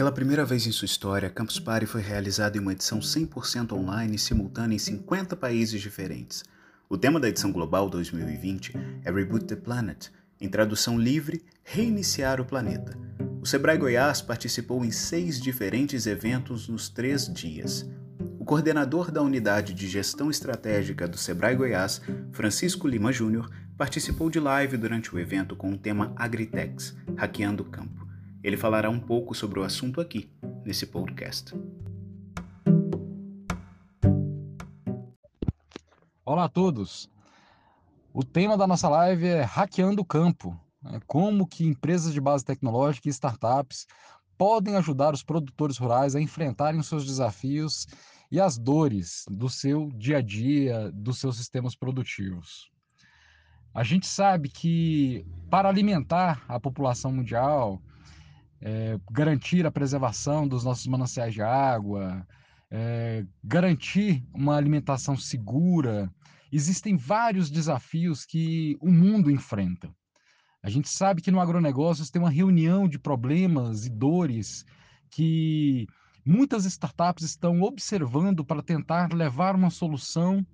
Pela primeira vez em sua história, Campus Party foi realizada em uma edição 100% online e simultânea em 50 países diferentes. O tema da edição global 2020 é Reboot the Planet, em tradução livre, reiniciar o planeta. O Sebrae Goiás participou em seis diferentes eventos nos três dias. O coordenador da Unidade de Gestão Estratégica do Sebrae Goiás, Francisco Lima Júnior, participou de live durante o evento com o tema Agritex, Hackeando o Campo. Ele falará um pouco sobre o assunto aqui, nesse podcast. Olá a todos! O tema da nossa live é Hackeando o Campo. Né? Como que empresas de base tecnológica e startups podem ajudar os produtores rurais a enfrentarem os seus desafios e as dores do seu dia a dia, dos seus sistemas produtivos. A gente sabe que para alimentar a população mundial, é, garantir a preservação dos nossos mananciais de água, é, garantir uma alimentação segura. Existem vários desafios que o mundo enfrenta. A gente sabe que no agronegócio tem uma reunião de problemas e dores que muitas startups estão observando para tentar levar uma solução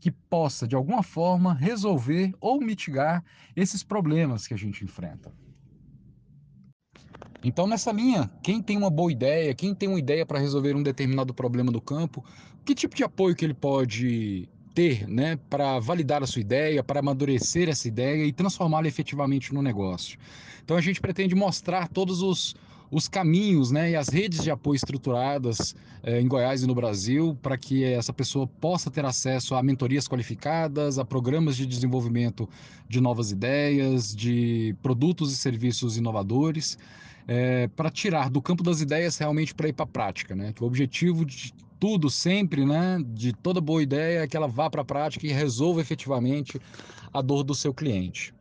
que possa, de alguma forma, resolver ou mitigar esses problemas que a gente enfrenta. Então, nessa linha, quem tem uma boa ideia, quem tem uma ideia para resolver um determinado problema do campo, que tipo de apoio que ele pode ter, né, para validar a sua ideia, para amadurecer essa ideia e transformá-la efetivamente no negócio. Então, a gente pretende mostrar todos os, os caminhos né, e as redes de apoio estruturadas eh, em Goiás e no Brasil para que essa pessoa possa ter acesso a mentorias qualificadas, a programas de desenvolvimento de novas ideias, de produtos e serviços inovadores é, para tirar do campo das ideias realmente para ir para a prática, né? Que o objetivo de tudo sempre, né, de toda boa ideia é que ela vá para a prática e resolva efetivamente a dor do seu cliente.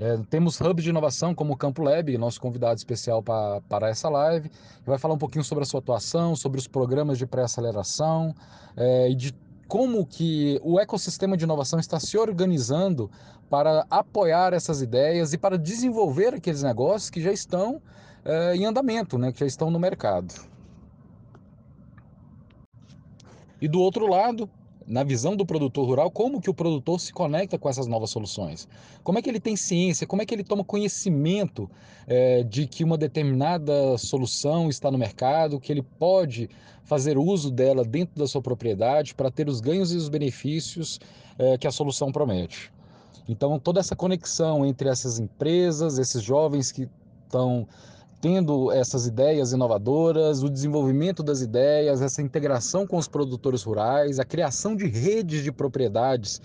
É, temos hubs de inovação como o Campo Lab, nosso convidado especial para essa live, que vai falar um pouquinho sobre a sua atuação, sobre os programas de pré-aceleração é, e de como que o ecossistema de inovação está se organizando para apoiar essas ideias e para desenvolver aqueles negócios que já estão é, em andamento, né, que já estão no mercado. E do outro lado, na visão do produtor rural, como que o produtor se conecta com essas novas soluções? Como é que ele tem ciência? Como é que ele toma conhecimento é, de que uma determinada solução está no mercado, que ele pode fazer uso dela dentro da sua propriedade para ter os ganhos e os benefícios é, que a solução promete? Então, toda essa conexão entre essas empresas, esses jovens que estão tendo essas ideias inovadoras, o desenvolvimento das ideias, essa integração com os produtores rurais, a criação de redes de propriedades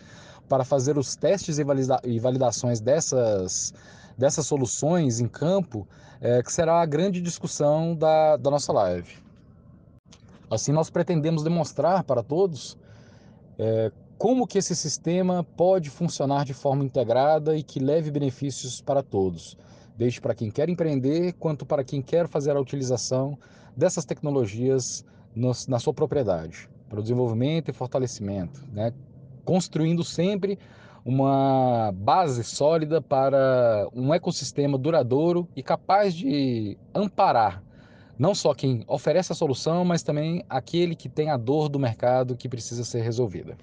para fazer os testes e validações dessas, dessas soluções em campo, é, que será a grande discussão da, da nossa live. Assim, nós pretendemos demonstrar para todos é, como que esse sistema pode funcionar de forma integrada e que leve benefícios para todos desde para quem quer empreender, quanto para quem quer fazer a utilização dessas tecnologias na sua propriedade, para o desenvolvimento e fortalecimento, né? construindo sempre uma base sólida para um ecossistema duradouro e capaz de amparar não só quem oferece a solução, mas também aquele que tem a dor do mercado que precisa ser resolvida.